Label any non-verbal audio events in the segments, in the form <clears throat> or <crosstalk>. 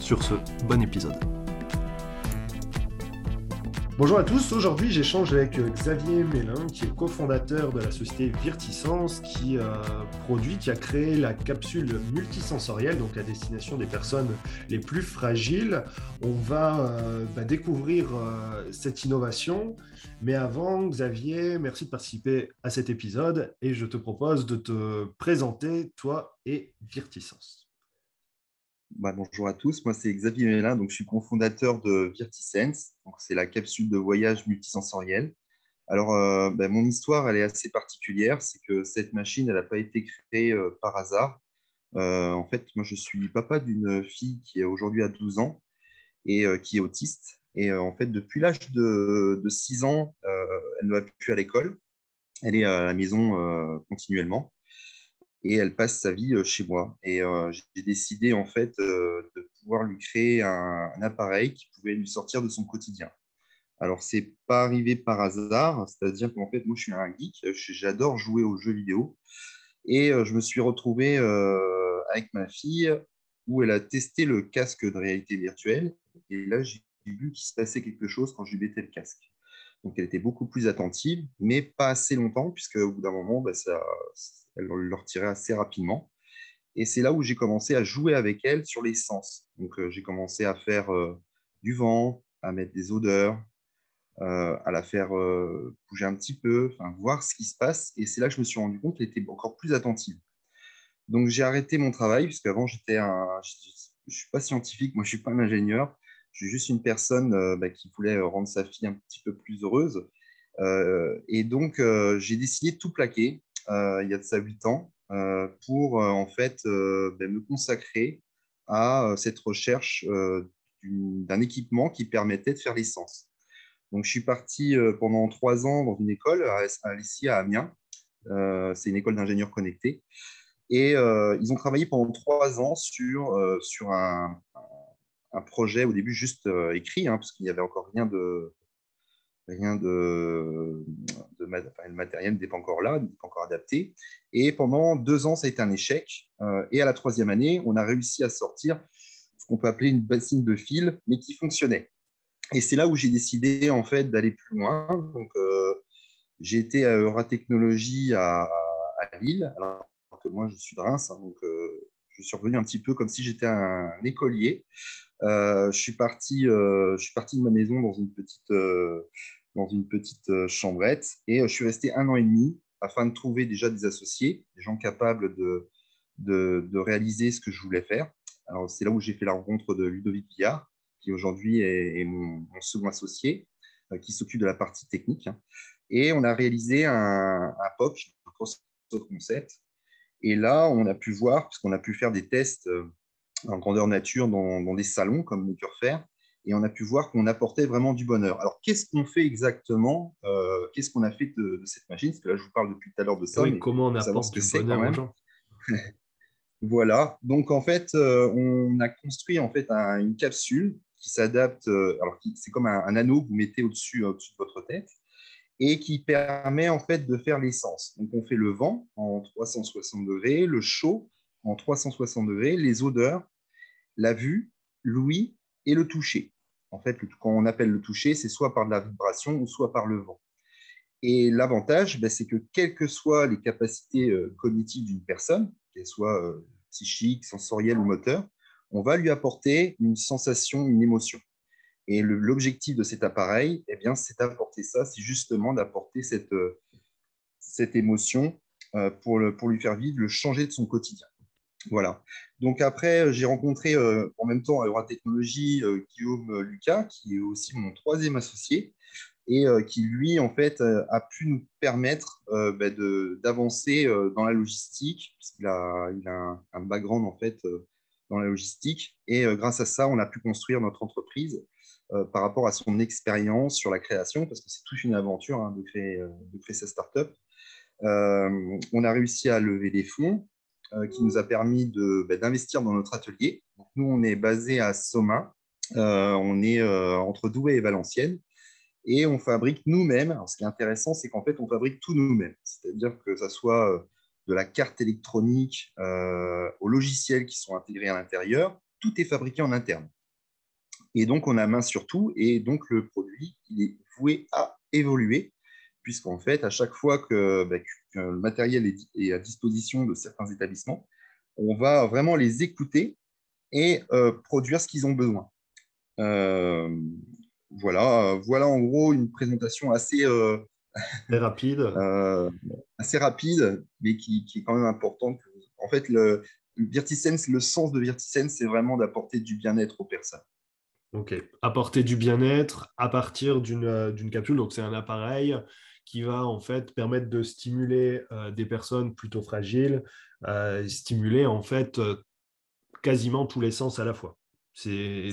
Sur ce, bon épisode. Bonjour à tous, aujourd'hui j'échange avec euh, Xavier Mélin qui est cofondateur de la société Virtisense qui a produit, qui a créé la capsule multisensorielle donc à destination des personnes les plus fragiles. On va euh, bah, découvrir euh, cette innovation, mais avant Xavier, merci de participer à cet épisode et je te propose de te présenter toi et Virtisense. Bah, bonjour à tous, moi c'est Xavier Mélin, donc je suis cofondateur de Virtisense, c'est la capsule de voyage multisensoriel. Alors, euh, bah, mon histoire, elle est assez particulière, c'est que cette machine, elle n'a pas été créée euh, par hasard. Euh, en fait, moi je suis papa d'une fille qui est aujourd'hui à 12 ans et qui est autiste. Et en fait, depuis l'âge de, de, 6 ans, elle ne va plus à l'école, elle est à la maison continuellement et elle passe sa vie chez moi. Et j'ai décidé en fait de pouvoir lui créer un, appareil qui pouvait lui sortir de son quotidien. Alors, c'est pas arrivé par hasard, c'est-à-dire qu'en fait, moi, je suis un geek, j'adore jouer aux jeux vidéo. Et je me suis retrouvé avec ma fille où elle a testé le casque de réalité virtuelle. Et là, j'ai vu qu'il se passait quelque chose quand je lui mettais le casque. Donc, elle était beaucoup plus attentive, mais pas assez longtemps, puisque au bout d'un moment, bah, ça, elle le retirait assez rapidement. Et c'est là où j'ai commencé à jouer avec elle sur les sens. Donc, euh, j'ai commencé à faire euh, du vent, à mettre des odeurs, euh, à la faire bouger un petit peu, voir ce qui se passe. Et c'est là que je me suis rendu compte qu'elle était encore plus attentive. Donc, j'ai arrêté mon travail, un. Je ne suis pas scientifique, moi, je ne suis pas un ingénieur. Je suis juste une personne bah, qui voulait rendre sa fille un petit peu plus heureuse. et donc, j'ai décidé de tout plaquer il y a de ça 8 ans, euh, pour euh, en fait ben, me consacrer à cette recherche d'un équipement qui permettait de faire l'essence. Donc, je suis parti pendant trois ans dans une école à, à à Amiens. c'est une école d'ingénieurs connectés. Et ils ont travaillé pendant trois ans sur, sur un, un, projet, au début juste écrit, hein, parce qu'il n'y avait encore rien de, rien de, le matériel n'était pas encore là, n'était pas encore adapté. Et pendant deux ans, ça a été un échec. Euh, et à la troisième année, on a réussi à sortir ce qu'on peut appeler une bassine de fil, mais qui fonctionnait. Et c'est là où j'ai décidé en fait d'aller plus loin. Donc, euh, j'ai été à Euratechnologie à, à, Lille, alors que moi je suis de Reims, hein, euh, je suis revenu un petit peu comme si j'étais un, écolier. je, suis parti, je suis parti de ma maison dans une petite, dans une petite euh, chambrette. Et euh, je suis resté un an et demi afin de trouver déjà des associés, des gens capables de, de, réaliser ce que je voulais faire. Alors, c'est là où j'ai fait la rencontre de Ludovic Villard, qui aujourd'hui est, mon, second associé, euh, qui s'occupe de la partie technique. Et on a réalisé un, un POC, un concept. Et là, on a pu voir, puisqu'on a pu faire des tests en grandeur nature dans, dans des salons comme Faire, et on a pu voir qu'on apportait vraiment du bonheur. Alors, qu'est-ce qu'on fait exactement euh, Qu'est-ce qu'on a fait de, cette machine? Parce que là, je vous parle depuis tout à l'heure de ça. Oui, comment on apporte du bonheur aux gens <laughs> Voilà. Donc, en fait, euh, on a construit en fait une capsule qui s'adapte. Euh, alors, c'est comme un, anneau que vous mettez au-dessus au de votre tête et qui permet en fait de faire l'essence. On fait le vent en 360 degrés, le chaud en 360 degrés, les odeurs, la vue, l'ouïe et le toucher. En fait, quand on appelle le toucher, c'est soit par de la vibration ou soit par le vent. Et l'avantage, ben, c'est que quelles que soient les capacités euh, cognitives d'une personne, qu'elles soient euh, psychiques, sensorielles ou moteurs, on va lui apporter une sensation, une émotion. Et l'objectif de cet appareil, eh bien, c'est d'apporter ça, c'est justement d'apporter cette, euh, cette émotion pour, le, pour lui faire vivre, le changer de son quotidien. Voilà. Donc après, j'ai rencontré euh, en même temps à Euratechnologie euh, Guillaume Lucas, qui est aussi mon troisième associé, et euh, qui lui, en fait, a pu nous permettre bah, d'avancer dans la logistique, puisqu'il a, il a un, background, en fait, dans la logistique. Et grâce à ça, on a pu construire notre entreprise par rapport à son expérience sur la création, parce que c'est toute une aventure hein, de, créer, de créer sa startup. on a réussi à lever des fonds qui nous a permis bah, d'investir dans notre atelier. nous, on est basé à Soma, on est entre Douai et Valenciennes et on fabrique nous-mêmes. ce qui est intéressant, c'est qu'en fait, on fabrique tout nous-mêmes. C'est-à-dire que ça soit euh, de la carte électronique euh, aux logiciels qui sont intégrés à l'intérieur, tout est fabriqué en interne. Et donc, on a main sur tout, et donc le produit, il est voué à évoluer, puisqu'en fait, à chaque fois que, bah, le matériel est, à disposition de certains établissements, on va vraiment les écouter et euh, produire ce qu'ils ont besoin. Euh, voilà, voilà en gros une présentation assez euh, rapide, <laughs> assez rapide, mais qui, est quand même importante. En fait, le Virtisense, le sens de Virtisense, c'est vraiment d'apporter du bien-être aux personnes. Ok, apporter du bien-être à partir d'une capsule. Donc c'est un appareil qui va en fait permettre de stimuler des personnes plutôt fragiles, stimuler en fait quasiment tous les sens à la fois. C'est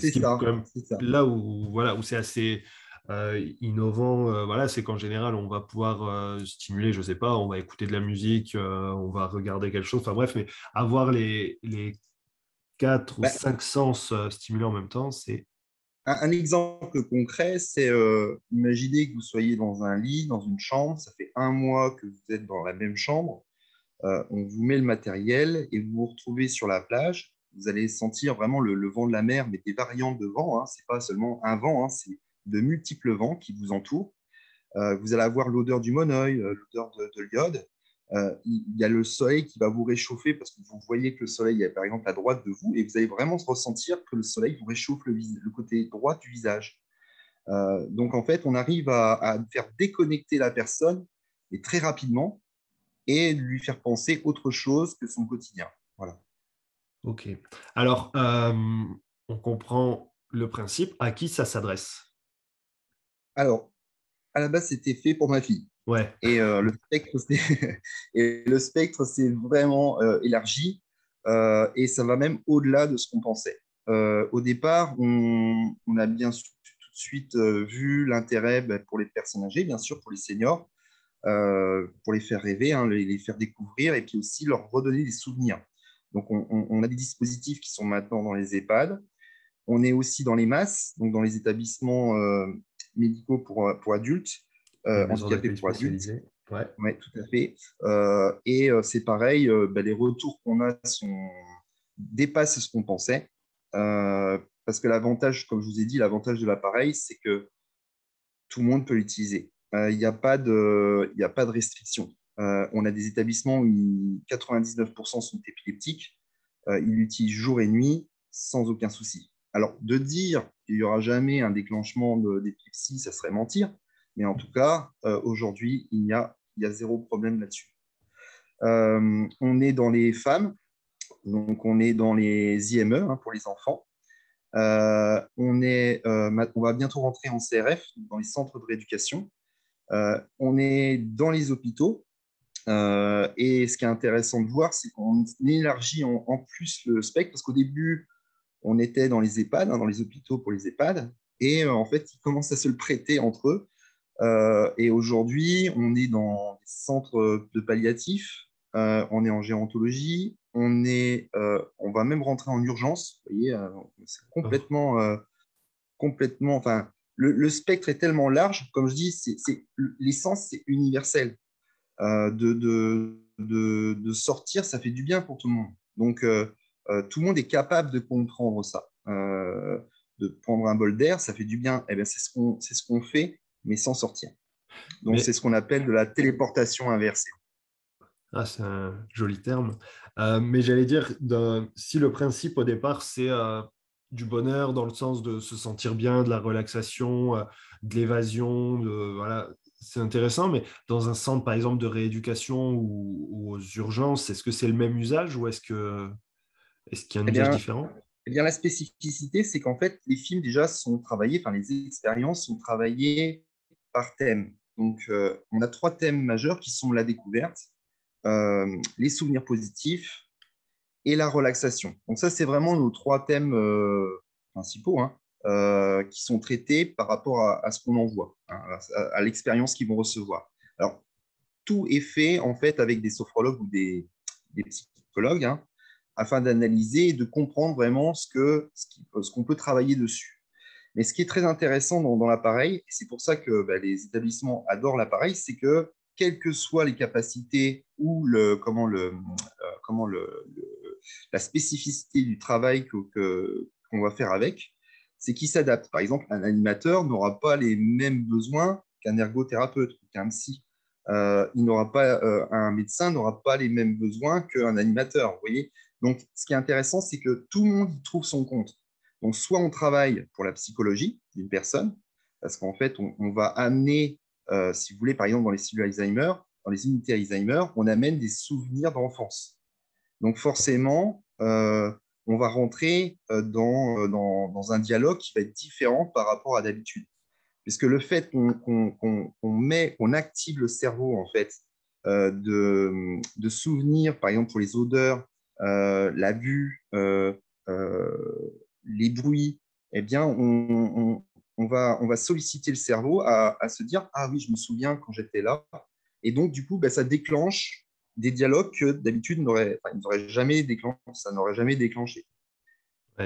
là où voilà où c'est assez euh, innovant. Euh, voilà, c'est qu'en général on va pouvoir euh, stimuler, je sais pas, on va écouter de la musique, on va regarder quelque chose. Enfin bref, mais avoir les les quatre ou bah cinq sens stimulés en même temps, c'est un, exemple concret, c'est imaginez que vous soyez dans un lit, dans une chambre, ça fait un mois que vous êtes dans la même chambre, on vous met le matériel et vous vous retrouvez sur la plage vous allez sentir vraiment le, vent de la mer, mais des variantes de vent. Hein. Ce n'est pas seulement un vent, hein, c'est de multiples vents qui vous entourent. Euh, vous allez avoir l'odeur du monoeil, euh, l'odeur de, l'iode. Euh, il y a le soleil qui va vous réchauffer parce que vous voyez que le soleil est par exemple à droite de vous et vous allez vraiment ressentir que le soleil vous réchauffe le, côté droit du visage. donc en fait, on arrive à, à, faire déconnecter la personne et très rapidement et lui faire penser autre chose que son quotidien. Voilà. Ok. Alors, euh, on comprend le principe. À qui ça s'adresse? Alors, à la base, c'était fait pour ma fille. Ouais. Et, euh, le, spectre, <laughs> et le spectre, s'est vraiment euh, élargi et ça va même au-delà de ce qu'on pensait. au départ, on, a bien tout de suite vu l'intérêt ben, pour les personnes âgées, bien sûr, pour les seniors, pour les faire rêver, hein, les, faire découvrir et puis aussi leur redonner des souvenirs. Donc, on, a des dispositifs qui sont maintenant dans les EHPAD. On est aussi dans les masses, donc dans les établissements euh, médicaux pour adultes, euh, handicapés pour adultes. Ouais. ouais. tout à fait. Euh, et euh, c'est pareil, bah, les retours qu'on a sont... dépassent ce qu'on pensait. parce que l'avantage, comme je vous ai dit, l'avantage de l'appareil, c'est que tout le monde peut l'utiliser. Il n'y a, pas de, a pas de restriction. Euh, on a des établissements où 99% sont épileptiques. Euh, ils l'utilisent jour et nuit sans aucun souci. Alors, de dire qu'il n'y aura jamais un déclenchement d'épilepsie, ça serait mentir. Mais en tout cas, euh, aujourd'hui, il y a, zéro problème là-dessus. on est dans les femmes, donc on est dans les IME hein, pour les enfants. on, est, on va bientôt rentrer en CRF, dans les centres de rééducation. on est dans les hôpitaux, euh, et ce qui est intéressant de voir, c'est qu'on élargit en, plus le spectre, parce qu'au début, on était dans les EHPAD, hein, dans les hôpitaux pour les EHPAD, et euh, en fait, ils commencent à se le prêter entre eux. Euh, et aujourd'hui, on est dans des centres de palliatifs, on est en gérontologie, on, est, on va même rentrer en urgence. Vous voyez, complètement, complètement. Enfin, le, spectre est tellement large, comme je dis, c'est, l'essence, c'est universel. Euh, de, de, sortir, ça fait du bien pour tout le monde. Donc, euh, euh, tout le monde est capable de comprendre ça. de prendre un bol d'air, ça fait du bien. Eh bien, c'est ce qu'on ce qu'on fait, mais sans sortir. Donc, c'est ce qu'on appelle de la téléportation inversée. Ah, c'est un joli terme. mais j'allais dire, si le principe au départ, c'est du bonheur dans le sens de se sentir bien, de la relaxation, de l'évasion, voilà, c'est intéressant, mais dans un centre, par exemple, de rééducation ou, aux urgences, est-ce que c'est le même usage ou est-ce que est-ce qu'il y a un eh usage différent? eh bien, la spécificité, c'est qu'en fait, les films déjà sont travaillés, enfin, les expériences sont travaillées par thème. Donc, euh, on a trois thèmes majeurs qui sont la découverte, euh, les souvenirs positifs et la relaxation. Donc ça, c'est vraiment nos trois thèmes principaux hein, qui sont traités par rapport à, ce qu'on envoie, hein, à, l'expérience qu'ils vont recevoir. Alors, tout est fait en fait avec des sophrologues ou des, psychologues hein, afin d'analyser et de comprendre vraiment ce qu'on ce qu'on peut travailler dessus. Mais ce qui est très intéressant dans, l'appareil, et c'est pour ça que bah, les établissements adorent l'appareil, c'est que quelles que soient les capacités ou le, comment le, euh, comment le, la spécificité du travail qu'on que, va faire avec, c'est qu'il s'adapte. Par exemple, un animateur n'aura pas les mêmes besoins qu'un ergothérapeute ou qu'un psy. Euh, il n'aura pas, euh, un médecin n'aura pas les mêmes besoins qu'un animateur. Vous voyez? Donc, ce qui est intéressant, c'est que tout le monde y trouve son compte. Donc, soit on travaille pour la psychologie d'une personne, parce qu'en fait, on, va amener, euh, si vous voulez, par exemple, dans les cellules Alzheimer, dans les unités Alzheimer, on amène des souvenirs d'enfance. Donc, forcément, euh, on va rentrer euh, dans, dans, un dialogue qui va être différent par rapport à d'habitude. Puisque le fait qu'on met, qu'on active le cerveau, en fait, de, de souvenirs, par exemple, pour les odeurs, la vue, les bruits, eh bien, on, va, on va solliciter le cerveau à, se dire Ah oui, je me souviens quand j'étais là. Et donc, du coup, ben, ça déclenche des dialogues que d'habitude jamais déclenché, ça n'aurait jamais déclenché.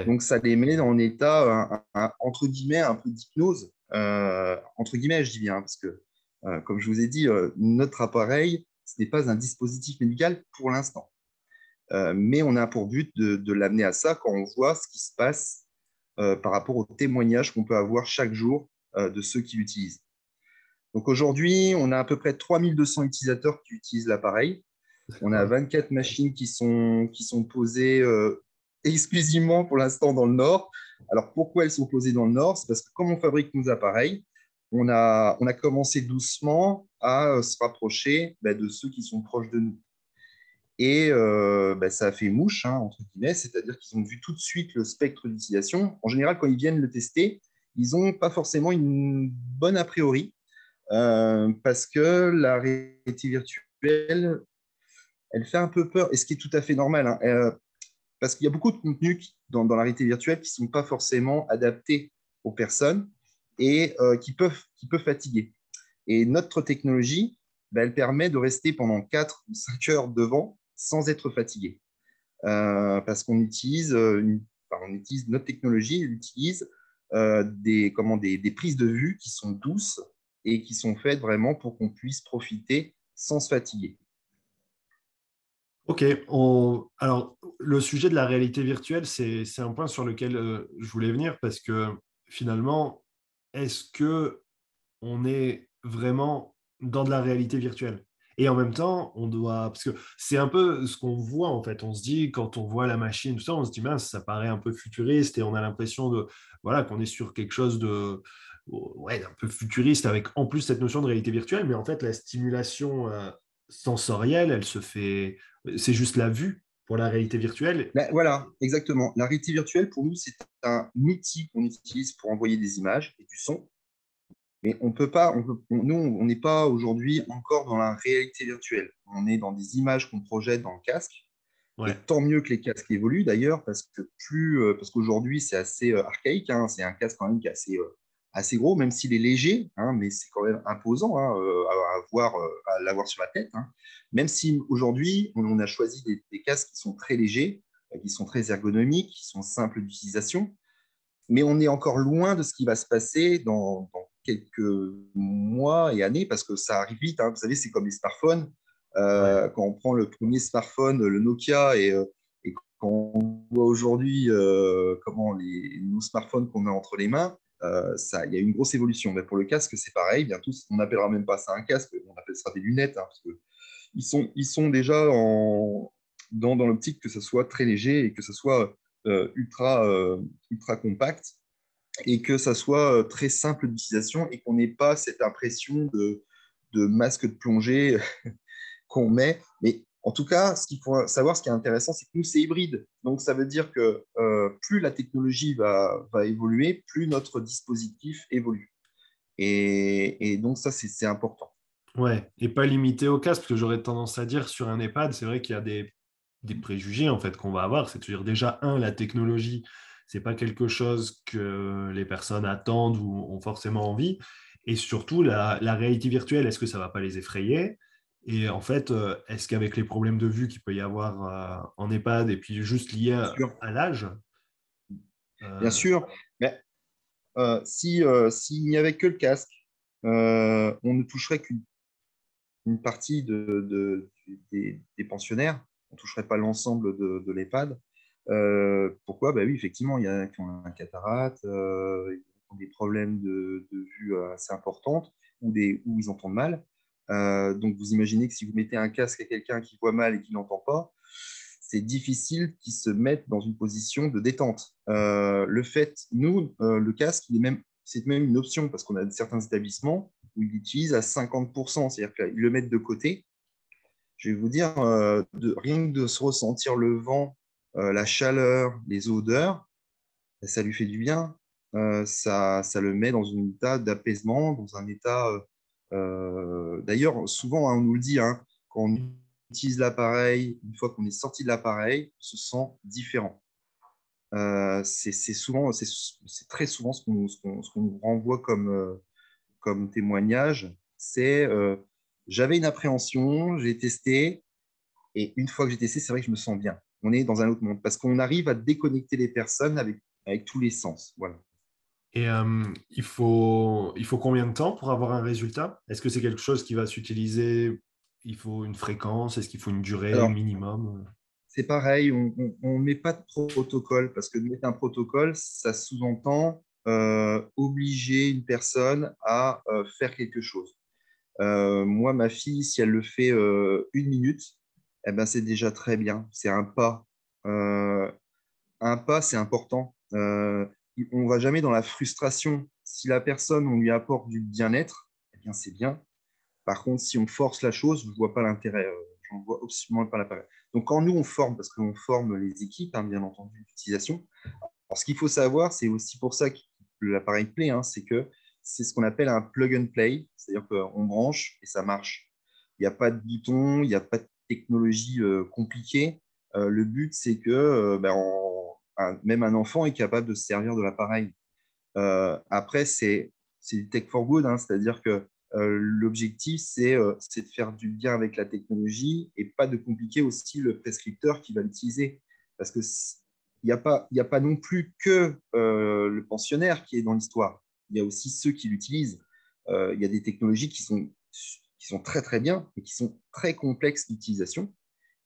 Donc, ça les met en état, entre guillemets, un peu d'hypnose. Euh, entre guillemets, je dis bien, parce que, euh, comme je vous ai dit, euh, notre appareil, ce n'est pas un dispositif médical pour l'instant. Euh, mais on a pour but de, l'amener à ça quand on voit ce qui se passe euh, par rapport aux témoignages qu'on peut avoir chaque jour euh, de ceux qui l'utilisent. Donc aujourd'hui, on a à peu près 3200 utilisateurs qui utilisent l'appareil. On a 24 machines qui sont, posées exclusivement pour l'instant dans le Nord. Alors pourquoi elles sont posées dans le Nord? C'est parce que comme on fabrique nos appareils, on a, on a commencé doucement à se rapprocher bah, de ceux qui sont proches de nous. Et euh, bah, ça a fait mouche, hein, entre guillemets, c'est-à-dire qu'ils ont vu tout de suite le spectre d'utilisation. En général, quand ils viennent le tester, ils n'ont pas forcément une bonne a priori, euh, parce que la réalité virtuelle, elle fait un peu peur, et ce qui est tout à fait normal, hein, euh, parce qu'il y a beaucoup de contenus dans, la réalité virtuelle qui ne sont pas forcément adaptés aux personnes et qui, peuvent, fatiguer. Et notre technologie, bah, elle permet de rester pendant 4 ou 5 heures devant sans être fatigué. Euh, parce qu'on utilise, euh, on utilise notre technologie, elle utilise euh, des, comment, des, prises de vue qui sont douces et qui sont faites vraiment pour qu'on puisse profiter sans se fatiguer. Ok, alors le sujet de la réalité virtuelle, c'est un point sur lequel je voulais venir parce que finalement, est-ce que on est vraiment dans de la réalité virtuelle? Et en même temps, on doit. Parce que c'est un peu ce qu'on voit, en fait. On se dit, quand on voit la machine, tout ça, on se dit, mince, ça paraît un peu futuriste et on a l'impression de, voilà, qu'on est sur quelque chose de. Un peu futuriste avec en plus cette notion de réalité virtuelle. Mais en fait, la stimulation euh, sensorielle, elle se fait. C'est juste la vue pour la réalité virtuelle. Ben, voilà, exactement. La réalité virtuelle, pour nous, c'est un outil qu'on utilise pour envoyer des images et du son mais on peut pas, nous, on n'est pas aujourd'hui encore dans la réalité virtuelle. On est dans des images qu'on projette dans le casque. tant mieux que les casques évoluent d'ailleurs, parce que plus, euh, parce qu'aujourd'hui c'est assez euh, archaïque. Hein. c'est un casque quand même qui est assez, euh, assez gros, même s'il est léger, hein, mais c'est quand même imposant hein, à, à l'avoir sur la tête. Même si aujourd'hui on, a choisi des, casques qui sont très légers, qui sont très ergonomiques, qui sont simples d'utilisation, mais on est encore loin de ce qui va se passer dans, dans quelques mois et années, parce que ça arrive vite. Hein. Vous savez, c'est comme les smartphones. Euh, quand on prend le premier smartphone, le Nokia, et, euh, et quand on voit aujourd'hui euh, comment les, nos smartphones qu'on a entre les mains, ça, il y a une grosse évolution. Mais pour le casque, c'est pareil. Bientôt, on n'appellera même pas ça un casque, on appelle ça des lunettes, hein, parce que ils sont, ils sont déjà en, dans, dans l'optique que ce soit très léger et que ce soit ultra, ultra compact et que ça soit euh, très simple d'utilisation et qu'on n'ait pas cette impression de, masque de plongée <laughs> qu'on met. Mais en tout cas, ce qu'il faut savoir, ce qui est intéressant, c'est que nous, c'est hybride. Donc, ça veut dire que euh, plus la technologie va, évoluer, plus notre dispositif évolue. Et, donc, ça, c'est important. Ouais, et pas limité au casque, parce que j'aurais tendance à dire sur un EHPAD, c'est vrai qu'il y a des des préjugés en fait qu'on va avoir. C'est à dire déjà un, la technologie, c'est pas quelque chose que les personnes attendent ou ont forcément envie. Et surtout la, réalité virtuelle, est-ce que ça va pas les effrayer? Et en fait, euh, est-ce qu'avec les problèmes de vue qu'il peut y avoir euh, en EHPAD et puis juste liés à, l'âge Bien sûr, mais si s'il n'y avait que le casque, on ne toucherait qu'une une partie de, des, pensionnaires on ne toucherait pas l'ensemble de, de l'EHPAD. Euh, pourquoi? Bah Oui, effectivement, il y a qui ont un cataracte, euh, des problèmes de, vue assez importantes ou, des, où ils entendent mal. Euh, donc, vous imaginez que si vous mettez un casque à quelqu'un qui voit mal et qui n'entend pas, c'est difficile qu'ils se mettent dans une position de détente. Euh, le fait, nous, le casque, c'est même une option parce qu'on a certains établissements où ils l'utilisent à 50%, c'est-à-dire qu'ils le mettent de côté je vais vous dire, euh, de, rien que de se ressentir le vent, euh, la chaleur, les odeurs, ça lui fait du bien. Euh, ça, ça, le met dans un état d'apaisement, dans un état. D'ailleurs, souvent, hein, on nous le dit, hein, quand on utilise l'appareil, une fois qu'on est sorti de l'appareil, on se sent différent. c'est c'est très souvent ce qu'on qu nous renvoie comme, comme témoignage. C'est j'avais une appréhension, j'ai testé, et une fois que j'ai testé, c'est vrai que je me sens bien. On est dans un autre monde parce qu'on arrive à déconnecter les personnes avec, avec tous les sens. Voilà. Et euh, il, faut, il faut combien de temps pour avoir un résultat? Est-ce que c'est quelque chose qui va s'utiliser? Il faut une fréquence? Est-ce qu'il faut une durée minimum? C'est pareil, on ne met pas de protocole parce que mettre un protocole, ça sous-entend euh, obliger une personne à euh, faire quelque chose. Moi, ma fille, si elle le fait une minute, eh ben, c'est déjà très bien. C'est un pas. Euh, un pas, c'est important. on ne va jamais dans la frustration. Si la personne, on lui apporte du bien-être, eh bien, c'est bien. Par contre, si on force la chose, je ne vois pas l'intérêt. Je ne vois absolument pas l'intérêt. Donc, quand nous, on forme, parce qu'on forme les équipes, hein, bien entendu, d'utilisation, ce qu'il faut savoir, c'est aussi pour ça que l'appareil plaît, hein, c'est que c'est ce qu'on appelle un plug and play, c'est-à-dire qu'on branche et ça marche. Il n'y a pas de bouton, il n'y a pas de technologie euh, compliquée. Euh, le but, c'est que euh, ben, même un enfant est capable de se servir de l'appareil. après, c'est du tech for good, hein, c'est-à-dire que l'objectif, c'est de faire du bien avec la technologie et pas de compliquer aussi le prescripteur qui va l'utiliser. Parce qu'il n'y a, pas, a pas non plus que le pensionnaire qui est dans l'histoire il y a aussi ceux qui l'utilisent. Euh, il y a des technologies qui sont, qui sont très très bien et qui sont très complexes d'utilisation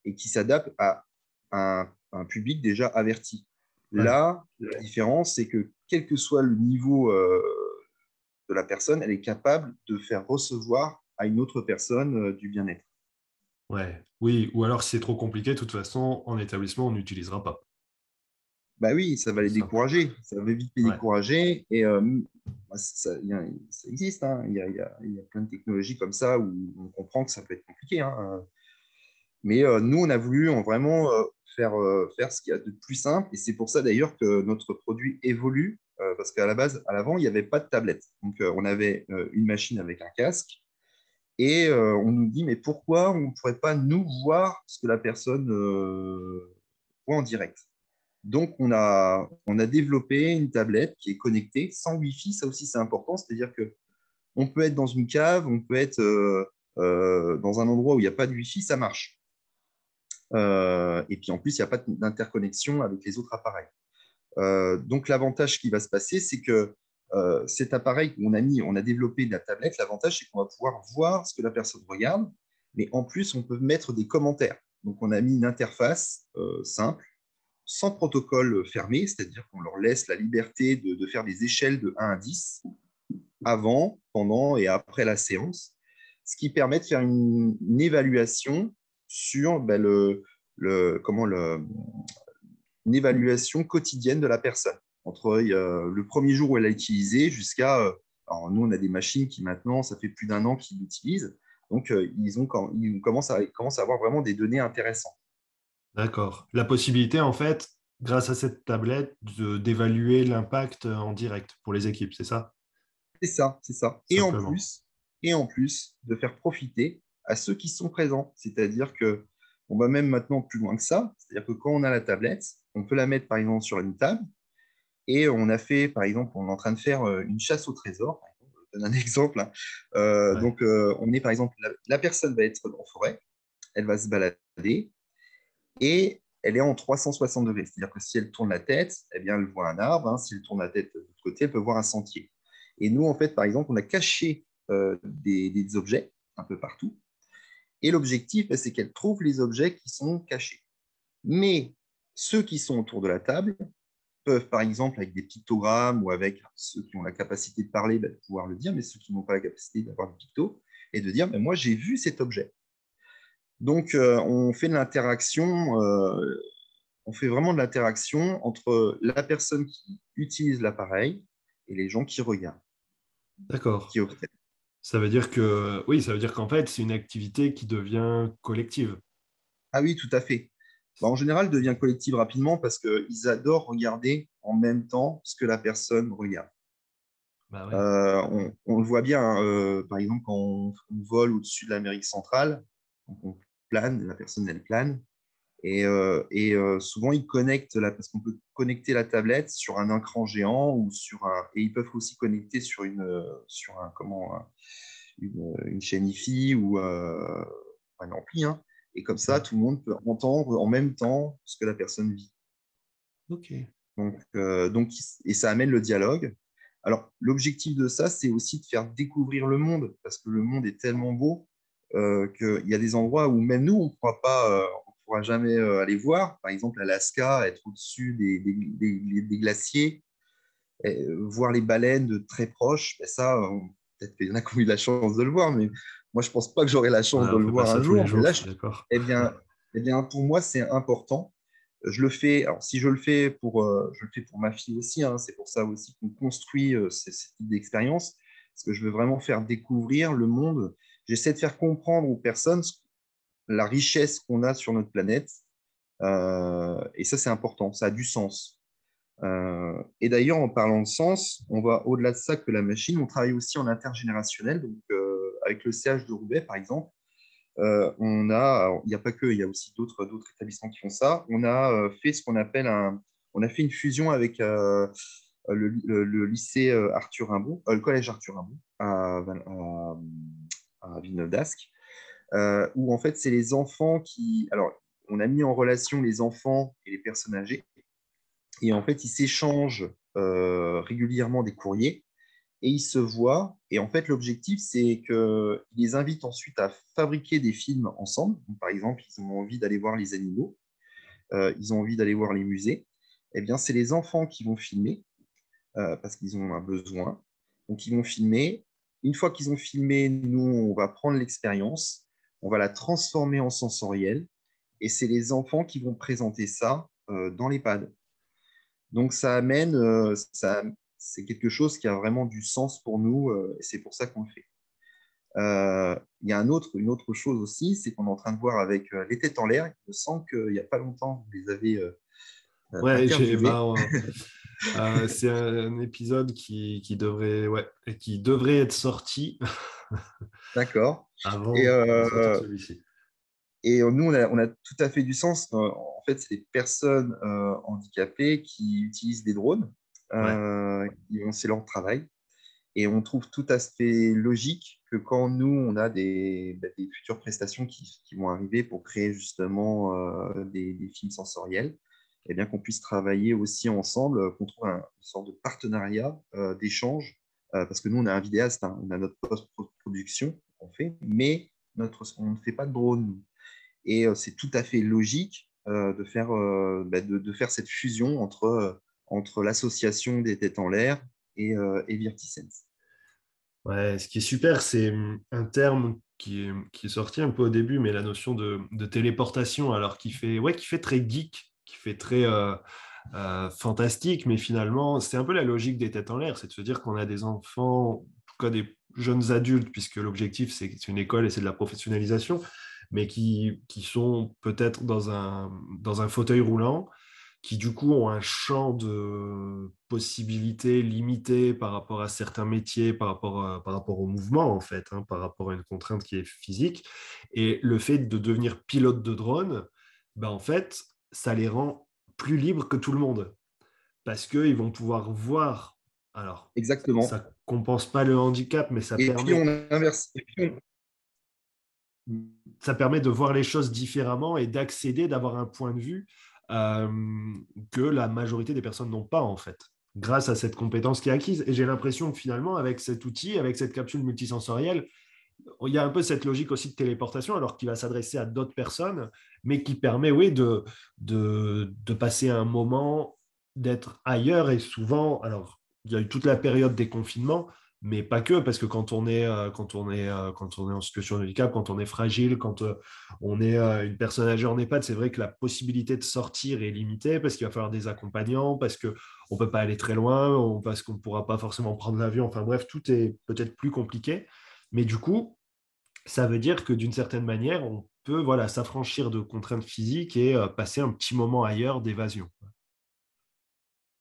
et qui s'adaptent à un, public déjà averti. Là, la différence, c'est que quel que soit le niveau euh, de la personne, elle est capable de faire recevoir à une autre personne euh, du bien-être. Ouais, oui, ou alors si c'est trop compliqué, de toute façon, en établissement, on n'utilisera pas. Bah oui, ça va les décourager. Ça va vite les décourager. Et euh, bah, ça, existe. Hein. Il, y a, plein de technologies comme ça où on comprend que ça peut être compliqué. Hein. Mais euh, nous, on a voulu vraiment euh, faire, faire ce qu'il y a de plus simple. Et c'est pour ça d'ailleurs que notre produit évolue. parce qu'à la base, à l'avant, il n'y avait pas de tablette. Donc, on avait une machine avec un casque. Et on nous dit, mais pourquoi on ne pourrait pas nous voir ce que la personne voit en direct? Donc, on a, on a développé une tablette qui est connectée sans Wi-Fi. Ça aussi, c'est important. C'est-à-dire que on peut être dans une cave, on peut être euh, euh, dans un endroit où il n'y a pas de Wi-Fi, ça marche. Euh, et puis en plus, il n'y a pas d'interconnexion avec les autres appareils. donc l'avantage qui va se passer, c'est que cet appareil qu'on a on a développé la tablette, l'avantage c'est qu'on va pouvoir voir ce que la personne regarde, mais en plus on peut mettre des commentaires. Donc on a mis une interface simple sans protocole fermé, c'est-à-dire qu'on leur laisse la liberté de, faire des échelles de 1 à 10 avant, pendant et après la séance, ce qui permet de faire une, évaluation sur ben, comment quotidienne de la personne, entre le premier jour où elle a utilisé jusqu'à... Euh, nous, on a des machines qui maintenant, ça fait plus d'un an qu'ils l'utilisent, donc euh, ils, ont, ils commencent, à, commencent à avoir vraiment des données intéressantes. D'accord. La possibilité, en fait, grâce à cette tablette, d'évaluer l'impact en direct pour les équipes, c'est ça? C'est ça, c'est ça. Et en, plus, et en plus, de faire profiter à ceux qui sont présents. C'est-à-dire que On va même maintenant plus loin que ça. C'est-à-dire que quand on a la tablette, on peut la mettre par exemple sur une table et on a fait, par exemple, on est en train de faire euh, une chasse au trésor. Je donne un <laughs> exemple. Hein. Euh, donc, euh, on est par exemple, la, personne va être en forêt, elle va se balader et elle est en 360 degrés. C'est-à-dire que si elle tourne la tête, eh bien, elle voit un arbre. Hein. Si elle tourne la tête de l'autre côté, elle peut voir un sentier. Et nous, en fait, par exemple, on a caché des, des, objets un peu partout. Et l'objectif, bah, c'est qu'elle trouve les objets qui sont cachés. Mais ceux qui sont autour de la table peuvent, par exemple, avec des pictogrammes ou avec ceux qui ont la capacité de parler, bah, pouvoir le dire, mais ceux qui n'ont pas la capacité d'avoir des pictos, et de dire, moi, j'ai vu cet objet. Donc, euh, on fait de l'interaction, euh, on fait vraiment de l'interaction entre la personne qui utilise l'appareil et les gens qui regardent. D'accord. Ça veut dire que, oui, ça veut dire qu'en fait, c'est une activité qui devient collective. Ah oui, tout à fait. Bah, en général, devient collective rapidement parce qu'ils adorent regarder en même temps ce que la personne regarde. Bah euh, on, le voit bien, hein, euh, par exemple, quand on, vole au-dessus de l'Amérique centrale, on plane, la personne, elle plane. Et, euh, et souvent, ils connectent, là, parce qu'on peut connecter la tablette sur un écran géant ou sur un. Et ils peuvent aussi connecter sur une, sur un, comment, une, une chaîne IFI ou un ampli. Hein. Et comme ça, tout le monde peut entendre en même temps ce que la personne vit. OK. Donc, euh, donc, et ça amène le dialogue. Alors, l'objectif de ça, c'est aussi de faire découvrir le monde, parce que le monde est tellement beau euh, qu'il y a des endroits où même nous, on ne pourra pas, euh, on pourra jamais aller voir. Par exemple, Alaska, être au-dessus des, des, glaciers, voir les baleines de très proche, ben ça, peut-être qu'il y en a qui ont eu la chance de le voir, mais moi, je ne pense pas que j'aurai la chance de le voir un jour. eh, bien, eh bien, pour moi, c'est important. Je le fais, alors si je le fais pour, euh, je le fais pour ma fille aussi, hein, c'est pour ça aussi qu'on construit euh, ce, type d'expérience, parce que je veux vraiment faire découvrir le monde. J'essaie de faire comprendre aux personnes la richesse qu'on a sur notre planète. Euh, et ça, c'est important, ça a du sens. et d'ailleurs, en parlant de sens, on va au-delà de ça que la machine, on travaille aussi en intergénérationnel. Donc, avec le CH de Roubaix, par exemple, euh, on a, il n'y a pas que, il y a aussi d'autres établissements qui font ça. On a euh, fait ce qu'on appelle un, on a fait une fusion avec euh, le, lycée Arthur Rimbaud, le collège Arthur Rimbaud à, Villeneuve d'Ascq, où en fait c'est les enfants qui, alors on a mis en relation les enfants et les personnes âgées, et en fait ils s'échangent régulièrement des courriers et ils se voient. Et en fait, l'objectif, c'est qu'ils les invitent ensuite à fabriquer des films ensemble. par exemple, ils ont envie d'aller voir les animaux, euh, ils ont envie d'aller voir les musées. Eh bien, c'est les enfants qui vont filmer euh, parce qu'ils ont un besoin. Donc, ils vont filmer. Une fois qu'ils ont filmé, nous, on va prendre l'expérience, on va la transformer en sensoriel. Et c'est les enfants qui vont présenter ça euh, dans l'EHPAD. Donc, ça amène, ça, c'est quelque chose qui a vraiment du sens pour nous euh, et c'est pour ça qu'on le fait. Euh, il y a un autre, une autre chose aussi, c'est qu'on est en train de voir avec euh, les têtes en l'air. Il me semble qu'il n'y a pas longtemps, vous les avez. ouais, c'est un, épisode qui, qui, devrait, ouais, qui devrait être sorti. <laughs> D'accord. Avant et, et nous, on a, on a, tout à fait du sens. En fait, c'est des personnes handicapées qui utilisent des drones euh, c'est leur travail. Et on trouve tout à fait logique que quand nous, on a des, bah, des futures prestations qui, qui, vont arriver pour créer justement euh, des, des, films sensoriels, eh bien qu'on puisse travailler aussi ensemble, qu'on trouve un, une sorte de partenariat euh, d'échange, parce que nous, on a un vidéaste, hein, on a notre post-production qu'on fait, mais notre, on ne fait pas de drone. Et c'est tout à fait logique de, faire, bah, de, faire cette fusion entre entre l'association des têtes en l'air et, euh, et Virtisense. Ouais, ce qui est super, c'est hum, un terme qui est, qui est, sorti un peu au début, mais la notion de, de téléportation, alors qui fait, ouais, qui fait très geek, qui fait très euh, euh, fantastique, mais finalement, c'est un peu la logique des têtes en l'air, c'est de se dire qu'on a des enfants, en tout cas des jeunes adultes, puisque l'objectif, c'est une école et c'est de la professionnalisation, mais qui, qui sont peut-être dans un, dans un fauteuil roulant qui du coup ont un champ de possibilités limité par rapport à certains métiers, par rapport, par rapport au mouvement en fait, hein, par rapport à une contrainte qui est physique. Et le fait de devenir pilote de drone, ben, en fait, ça les rend plus libres que tout le monde. Parce qu'ils vont pouvoir voir. Alors, Exactement. ça compense pas le handicap, mais ça et permet. Puis on inverse. Ça permet de voir les choses différemment et d'accéder, d'avoir un point de vue euh, que la majorité des personnes n'ont pas, en fait, grâce à cette compétence qui est acquise. Et j'ai l'impression que finalement, avec cet outil, avec cette capsule multisensorielle, il y a un peu cette logique aussi de téléportation, alors qu'il va s'adresser à d'autres personnes, mais qui permet, oui, de, de, de passer un moment, d'être ailleurs. Et souvent, alors, il y a eu toute la période des confinements, mais pas que, parce que quand on est, euh, quand on est, euh, quand on est en situation de handicap, quand on est fragile, quand euh, on est une personne âgée en EHPAD, c'est vrai que la possibilité de sortir est limitée parce qu'il va falloir des accompagnants, parce qu'on ne peut pas aller très loin, parce qu'on ne pourra pas forcément prendre l'avion. Enfin bref, tout est peut-être plus compliqué. Mais du coup, ça veut dire que d'une certaine manière, on peut voilà, s'affranchir de contraintes physiques et passer un petit moment ailleurs d'évasion.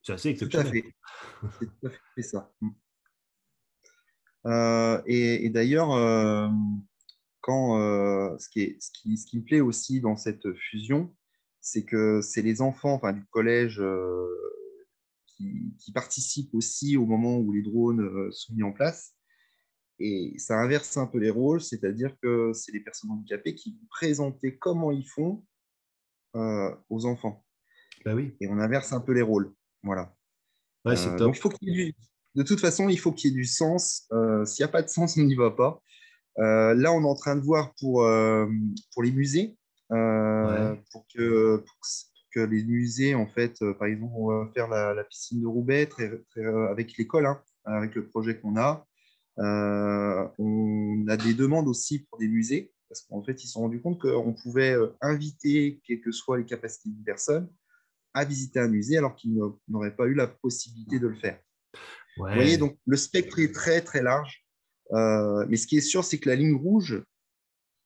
C'est assez exceptionnel. Tout à fait. C'est tout à fait ça. Euh, et, d'ailleurs, euh, quand euh, ce, qui est, ce, qui, ce, qui me plaît aussi dans cette fusion, c'est que c'est les enfants enfin, du collège qui, qui, participent aussi au moment où les drones sont mis en place. Et ça inverse un peu les rôles, c'est-à-dire que c'est les personnes handicapées qui vont présenter comment ils font aux enfants. Bah oui. Et on inverse un peu les rôles. Voilà. Ouais. Donc, il faut qu'il y ait du, de toute façon, il faut qu'il y ait du sens. Euh, s'il n'y a pas de sens, <laughs> on n'y va pas. Euh, là, on est en train de voir pour, euh, pour les musées, pour, que, que les musées, en fait, par exemple, on va faire la, piscine de Roubaix avec l'école, hein, avec le projet qu'on a. on a des demandes aussi pour des musées, parce qu'en fait, ils se sont rendus compte qu'on pouvait inviter, quelles que soient les capacités de personnes, à visiter un musée alors qu'ils n'auraient pas eu la possibilité de le faire. Vous voyez, donc le spectre est très très large. Euh, mais ce qui est sûr, c'est que la ligne rouge,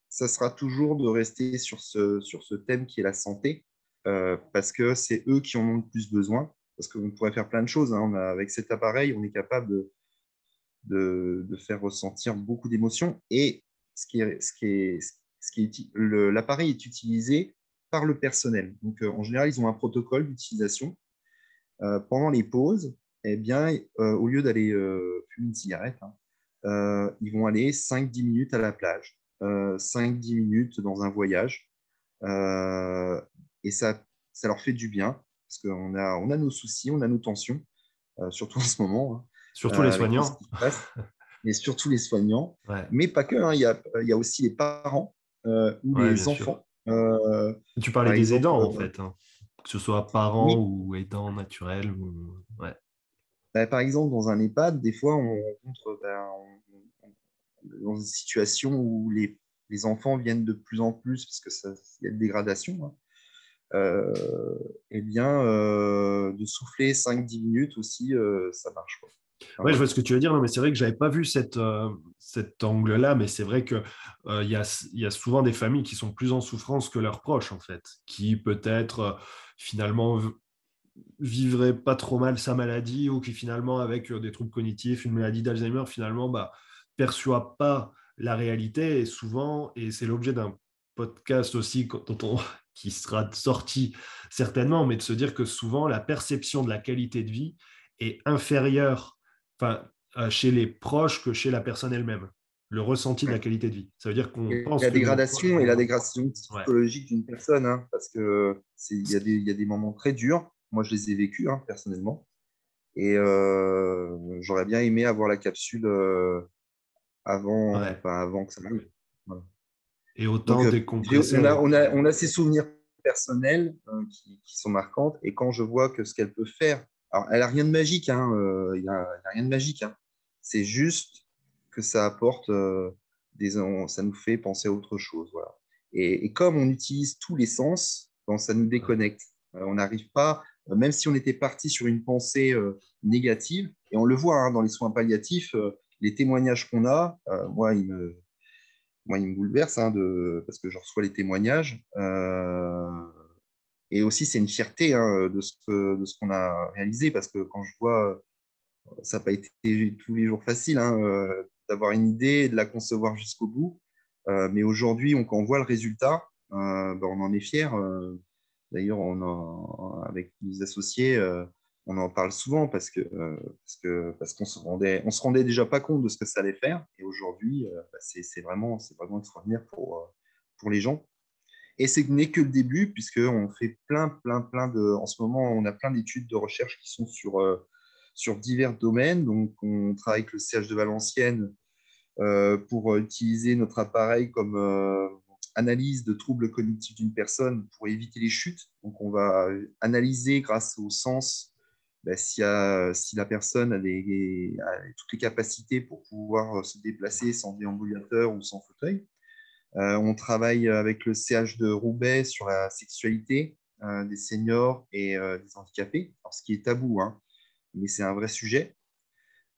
ça sera toujours de rester sur ce, sur ce thème qui est la santé, euh, parce que c'est eux qui en ont le plus besoin. Parce qu'on pourrait faire plein de choses. Hein. avec cet appareil, on est capable de, de, faire ressentir beaucoup d'émotions. Et ce qui est, ce qui est, ce qui l'appareil est utilisé par le personnel. Donc, euh, en général, ils ont un protocole d'utilisation. pendant les pauses, eh bien, euh, au lieu d'aller euh, fumer une cigarette, hein, euh, ils vont aller 5-10 minutes à la plage, 5-10 minutes dans un voyage. et ça, ça leur fait du bien, parce qu'on a, on a nos soucis, on a nos tensions, surtout en ce moment. Hein, surtout les soignants. et surtout les soignants. Mais pas que, hein, il y, a, y, a, aussi les parents ou les enfants. tu parlais des aidants, en fait, que ce soit parents ou aidants naturels. Ou... Ouais. Bah, par exemple, dans un EHPAD, des fois, on rencontre ben, dans une situation où les, les, enfants viennent de plus en plus, parce qu'il y a une dégradation, hein, euh, eh bien, euh, de souffler 5-10 minutes aussi, euh, ça marche. Quoi. Ouais, je vois ce que tu veux dire, non, mais c'est vrai que je n'avais pas vu cette, cet angle-là, mais c'est vrai qu'il il y, a, y, a, souvent des familles qui sont plus en souffrance que leurs proches, en fait, qui peut-être finalement vivrait pas trop mal sa maladie ou qui finalement avec euh, des troubles cognitifs, une maladie d'Alzheimer, finalement bah, perçoit pas la réalité et souvent, et c'est l'objet d'un podcast aussi dont on, <laughs> qui sera sorti certainement, mais de se dire que souvent la perception de la qualité de vie est inférieure enfin, euh, chez les proches que chez la personne elle-même. Le ressenti de la qualité de vie. Ça veut dire qu'on pense. La dégradation et la dégradation psychologique d'une personne, hein, parce qu'il y, y, a des moments très durs moi, je les ai vécus hein, personnellement. Et euh, j'aurais bien aimé avoir la capsule euh, avant, avant que ça m'arrive. Et autant euh, décompresser. On a, on, a, on a, ces souvenirs personnels qui, sont marquantes. Et quand je vois que ce qu'elle peut faire, alors elle n'a rien de magique, il n'y a, rien de magique. C'est juste que ça apporte des, ça nous fait penser à autre chose. Et, comme on utilise tous les sens, ben, ça nous déconnecte. on n'arrive pas euh, même si on était parti sur une pensée euh, négative, et on le voit hein, dans les soins palliatifs, euh, les témoignages qu'on a, moi, ils me, moi, me bouleverse hein, parce que je reçois les témoignages. Et aussi, c'est une fierté hein, de ce qu'on a réalisé parce que quand je vois, ça n'a pas été tous les jours facile hein, d'avoir une idée de la concevoir jusqu'au bout. mais aujourd'hui, quand on voit le résultat, ben, on en est fier. D'ailleurs, avec les associés, on en parle souvent parce que parce que parce qu'on se rendait on se rendait déjà pas compte de ce que ça allait faire et aujourd'hui bah, c'est vraiment c'est vraiment extraordinaire pour pour les gens et ce n'est que le début puisqu'on fait plein plein plein de en ce moment on a plein d'études de recherche qui sont sur sur divers domaines donc on travaille avec le CH de Valenciennes pour utiliser notre appareil comme analyse de troubles cognitifs d'une personne pour éviter les chutes donc on va analyser grâce au sens ben, si, la personne a, toutes les capacités pour pouvoir euh, se déplacer sans déambulateur ou sans fauteuil. Euh, on travaille avec le CH de Roubaix sur la sexualité euh, des seniors et des handicapés, ce qui est tabou, hein, mais c'est un vrai sujet.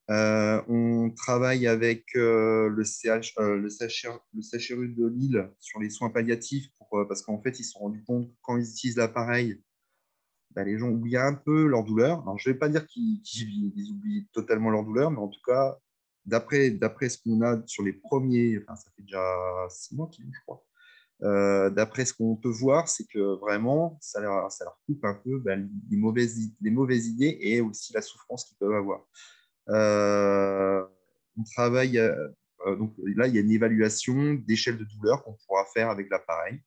on travaille avec le, CH, le, CHRU de Lille sur les soins palliatifs parce qu'en fait, ils se sont rendus compte quand ils utilisent l'appareil, bah, les gens oublient un peu leur douleur. Alors, je ne vais pas dire qu'ils oublient totalement leur douleur, mais en tout cas, d'après ce qu'on a sur les premiers, enfin, ça fait déjà six mois qu'ils je crois, euh, d'après ce qu'on peut voir, c'est que vraiment, ça leur, coupe un peu les, mauvaises, les mauvaises idées et aussi la souffrance qu'ils peuvent avoir. Euh, on travaille, euh, donc là, il y a une évaluation d'échelle de douleur qu'on pourra faire avec l'appareil.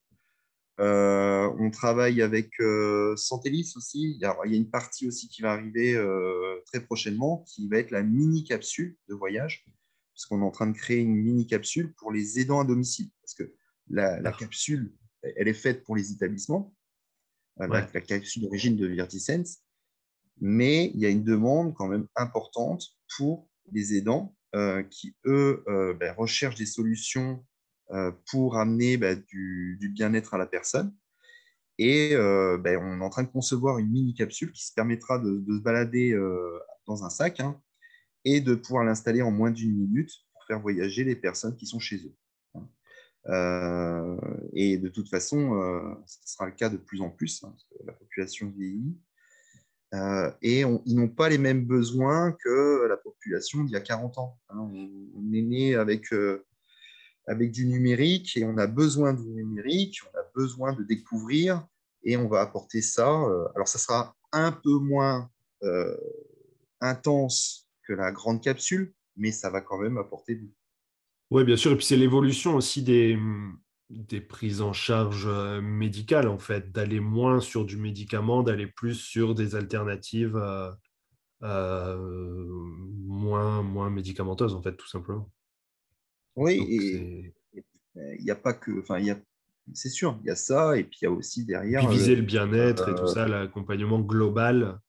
Euh, on travaille avec euh, Santelis aussi. il y a une partie aussi qui va arriver euh, très prochainement, qui va être la mini capsule de voyage, parce qu'on est en train de créer une mini capsule pour les aidants à domicile. Parce que la, capsule, elle est faite pour les établissements, la, capsule d'origine de Virtisense, mais il y a une demande quand même importante pour les aidants qui, eux, ben, recherchent des solutions euh, pour amener bah, du, bien-être à la personne. Et euh, bah, on est en train de concevoir une mini capsule qui se permettra de, se balader euh, dans un sac hein, et de pouvoir l'installer en moins d'une minute pour faire voyager les personnes qui sont chez eux. et de toute façon, ce sera le cas de plus en plus, hein, parce que la population vieillit. et ils n'ont pas les mêmes besoins que la population d'il y a 40 ans. Hein. On, est né avec avec du numérique et on a besoin du numérique, on a besoin de découvrir et on va apporter ça. Euh, alors, ça sera un peu moins euh, intense que la grande capsule, mais ça va quand même apporter du. Oui, bien sûr. Et puis, c'est l'évolution aussi des, des prises en charge euh, médicales, en fait, d'aller moins sur du médicament, d'aller plus sur des alternatives moins, moins médicamenteuses, en fait, tout simplement. Oui, et il n'y a pas que. Enfin, c'est sûr, il y a ça, et puis il y a aussi derrière. Puis viser le bien-être et tout ça, l'accompagnement global.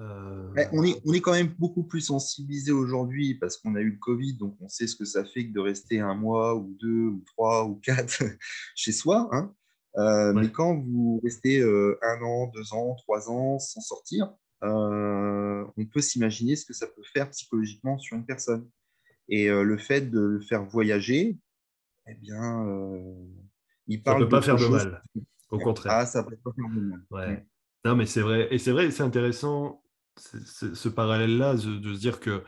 Euh, on, est, on est quand même beaucoup plus sensibilisé aujourd'hui parce qu'on a eu le Covid, donc on sait ce que ça fait que de rester un mois ou deux ou trois ou quatre <laughs> chez soi. Hein. Euh, mais quand vous restez euh, un an, deux ans, trois ans sans sortir, on peut s'imaginer ce que ça peut faire psychologiquement sur une personne. Et euh, le fait de le faire voyager, eh bien, euh, il parle. Ça ne peut pas faire de mal. Au contraire. Ah, ça peut pas faire de mal. Ouais. Non, mais c'est vrai. Et c'est vrai, c'est intéressant ce parallèle-là de, se dire que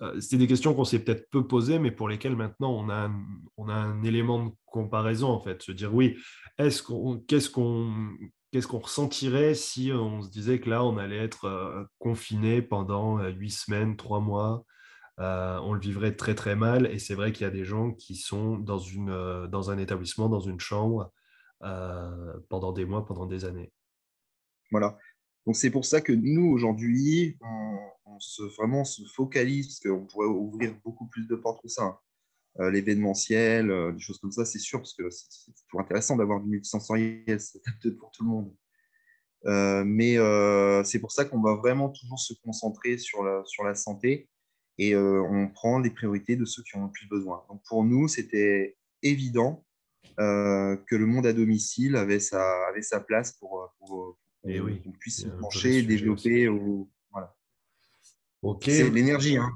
euh, c'est des questions qu'on s'est peut-être peu posées, mais pour lesquelles maintenant on a, un, on a un élément de comparaison en fait. Se dire oui, est-ce qu'on, qu'est-ce qu'on, qu'est-ce qu'on ressentirait si on se disait que là on allait être confiné pendant huit semaines, trois mois, euh, on le vivrait très très mal. Et c'est vrai qu'il y a des gens qui sont dans, une, euh, dans un établissement, dans une chambre, euh, pendant des mois, pendant des années. Voilà. Donc c'est pour ça que nous, aujourd'hui, on, se, vraiment se focalise, parce qu'on pourrait ouvrir beaucoup plus de portes que ça. Hein. L'événementiel, des choses comme ça, c'est sûr, parce que c'est toujours intéressant d'avoir du multisensoriel, c'est peut-être pour tout le monde. mais c'est pour ça qu'on va vraiment toujours se concentrer sur la, sur la santé et euh, on prend les priorités de ceux qui ont le plus besoin. Donc pour nous, c'était évident euh, que le monde à domicile avait sa, avait sa place pour, euh, pour, eh qu'on puisse se pencher, développer. Voilà. C'est l'énergie. Hein.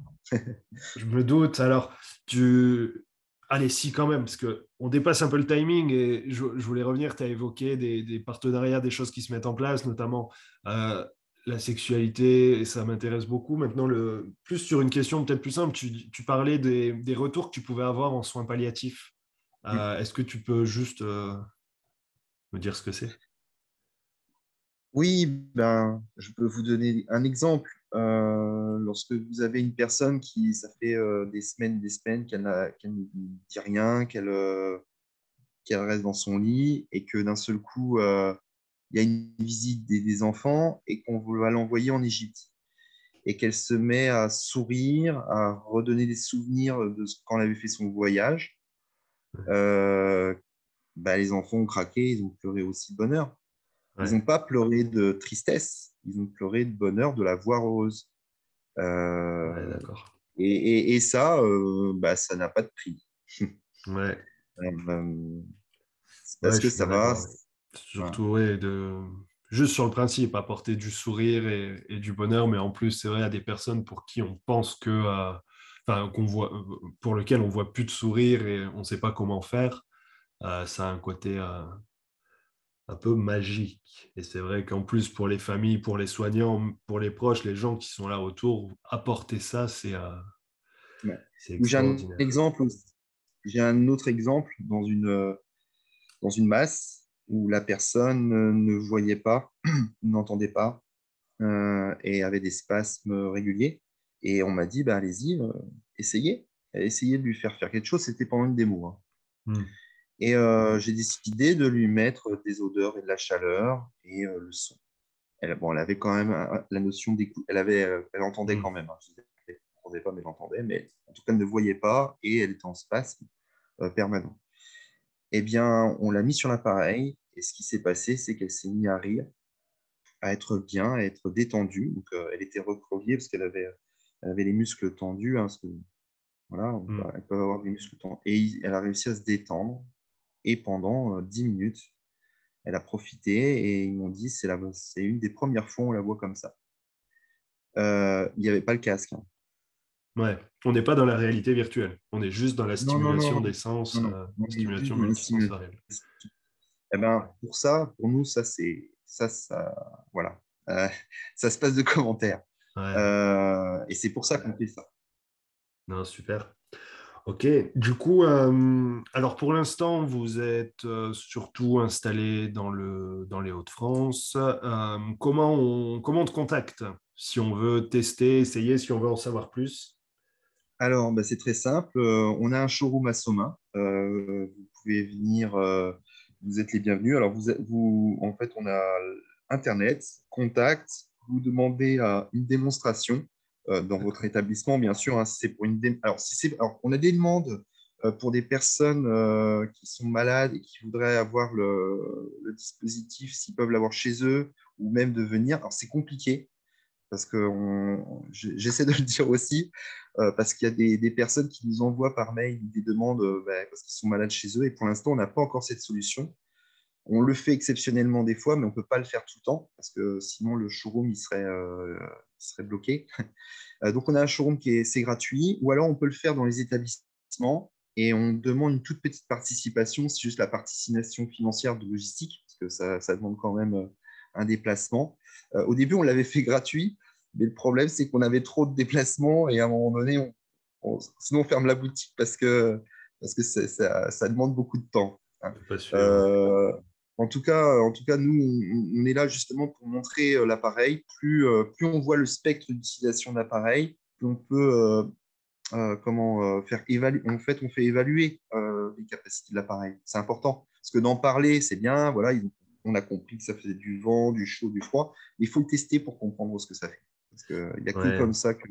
Je me doute. Alors, tu... allez, si quand même, parce qu'on dépasse un peu le timing et je, voulais revenir, tu as évoqué des, partenariats, des choses qui se mettent en place, notamment euh, la sexualité, et ça m'intéresse beaucoup. Maintenant, le, plus sur une question peut-être plus simple, tu, parlais des, retours que tu pouvais avoir en soins palliatifs. Euh, est-ce que tu peux juste euh, me dire ce que c'est? Oui, ben, je peux vous donner un exemple. Euh, lorsque vous avez une personne qui, ça fait des semaines, des semaines qu'elle ne dit rien, qu'elle reste dans son lit et que d'un seul coup, il y a une visite des, enfants et qu'on va l'envoyer en Égypte. Et qu'elle se met à sourire, à redonner des souvenirs de quand elle avait fait son voyage. Euh, bah, les enfants ont craqué, ils ont pleuré aussi de bonheur. Ils n'ont pas pleuré de tristesse, ils ont pleuré de bonheur de la voir heureuse. Euh, et, et, ça, euh, bah, ça n'a pas de prix. <laughs> ouais. parce que ça va, Surtout, de, juste sur le principe, apporter du sourire et, du bonheur, mais en plus, c'est vrai, à des personnes pour qui on pense que, euh, qu'on voit, pour lequel on voit plus de sourire et on ne sait pas comment faire, euh, ça a un côté euh, un peu magique. Et c'est vrai qu'en plus, pour les familles, pour les soignants, pour les proches, les gens qui sont là autour, apporter ça, c'est J'ai un exemple, j'ai un autre exemple dans une, dans une masse où la personne ne voyait pas, <clears throat> n'entendait pas euh, et avait des spasmes réguliers. Et on m'a dit, bah, allez-y, euh, essayez. Essayez de lui faire faire quelque chose. C'était pendant une démo. Hein. Hmm. Et euh, j'ai décidé de lui mettre des odeurs et de la chaleur et le son. Elle, bon, elle avait quand même la notion d'écoute. Elle, avait, elle entendait hmm. quand même. Hein. Elle n'entendait pas, mais elle entendait. Mais en tout cas, elle ne voyait pas et elle était en spasme permanent eh bien, on l'a mis sur l'appareil et ce qui s'est passé, c'est qu'elle s'est mise à rire, à être bien, à être détendue. Donc, euh, elle était recroquevillée parce qu'elle avait, avait les muscles tendus. Hein, voilà, mmh. elle peut avoir des muscles tendus. Et elle a réussi à se détendre. Et pendant 10 euh, minutes, elle a profité et ils m'ont dit c'est une des premières fois où on la voit comme ça. Euh, il n'y avait pas le casque. Hein. Ouais, on n'est pas dans la réalité virtuelle, on est juste dans la stimulation des sens, euh, stimulation multisensorielle. Eh ben, pour ça, pour nous, ça c'est ça, ça, voilà, euh, <laughs> ça se passe de commentaires. Euh, et c'est pour ça qu'on fait ça. Non, super. Ok, du coup, alors pour l'instant, vous êtes surtout installé dans, le, dans les Hauts-de-France. comment, on, comment on te contacte si on veut tester, essayer, si on veut en savoir plus? Alors, bah, c'est très simple. Euh, on a un showroom à Somain. Euh, vous pouvez venir, euh, vous êtes les bienvenus. Alors, vous, vous, en fait, on a Internet, contact, vous demandez une démonstration dans votre établissement, bien sûr. Hein, c'est pour une alors, si c'est... alors, on a des demandes pour des personnes qui sont malades et qui voudraient avoir le, le dispositif, s'ils peuvent l'avoir chez eux, ou même de venir. Alors, c'est compliqué parce que j'essaie de le dire aussi, euh, parce qu'il y a des, personnes qui nous envoient par mail des demandes euh, bah, parce qu'ils sont malades chez eux, et pour l'instant, on n'a pas encore cette solution. On le fait exceptionnellement des fois, mais on ne peut pas le faire tout le temps, parce que sinon le showroom il serait, euh, bloqué. <laughs> donc on a un showroom qui est, gratuit, ou alors on peut le faire dans les établissements, et on demande une toute petite participation, c'est juste la participation financière de logistique, parce que ça demande quand même un déplacement. Euh, au début, on l'avait fait gratuit, mais le problème, c'est qu'on avait trop de déplacements et à un moment donné, on, sinon on ferme la boutique parce que, parce que ça, demande beaucoup de temps. Hein. Euh, en tout cas, en tout cas, nous, on, est là justement pour montrer euh, l'appareil. Plus, plus on voit le spectre d'utilisation de l'appareil, plus on peut comment faire évaluer. En fait, on fait évaluer les capacités de l'appareil. C'est important parce que d'en parler, c'est bien. Voilà, ils on a compris que ça faisait du vent, du chaud, du froid. Mais il faut le tester pour comprendre ce que ça fait. Parce qu'il n'y a que comme ça que.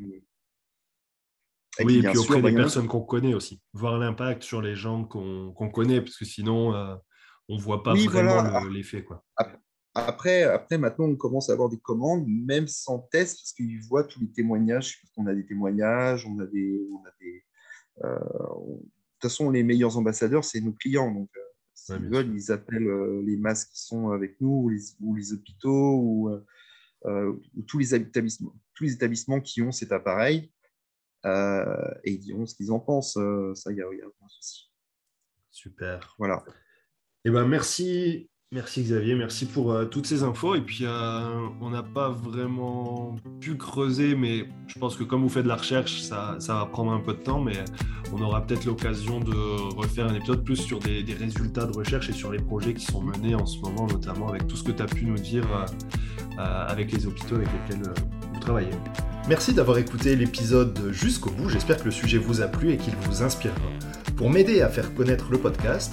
oui, et puis auprès des personnes qu'on connaît aussi. Voir l'impact sur les gens qu'on connaît, parce que sinon, euh, on ne voit pas vraiment l'effet. Après, après, maintenant, on commence à avoir des commandes, même sans test, parce qu'ils voient tous les témoignages. On a des témoignages, on a des. On a des euh, de toute façon, les meilleurs ambassadeurs, c'est nos clients. Donc, euh, S'ils veulent, ils appellent euh, les masques qui sont avec nous, ou les, ou les hôpitaux, ou, euh, euh, tous, les établissements, tous les établissements qui ont cet appareil. et ils diront ce qu'ils en pensent. ça, il n'y a, a aucun souci. Super. Voilà. Eh ben, merci, Merci Xavier, merci pour euh, toutes ces infos. Et puis, euh, on n'a pas vraiment pu creuser, mais je pense que comme vous faites de la recherche, ça, va prendre un peu de temps, mais on aura peut-être l'occasion de refaire un épisode plus sur des, résultats de recherche et sur les projets qui sont menés en ce moment, notamment avec tout ce que tu as pu nous dire euh, avec les hôpitaux avec lesquels vous travaillez. Merci d'avoir écouté l'épisode jusqu'au bout. J'espère que le sujet vous a plu et qu'il vous inspirera. Pour m'aider à faire connaître le podcast,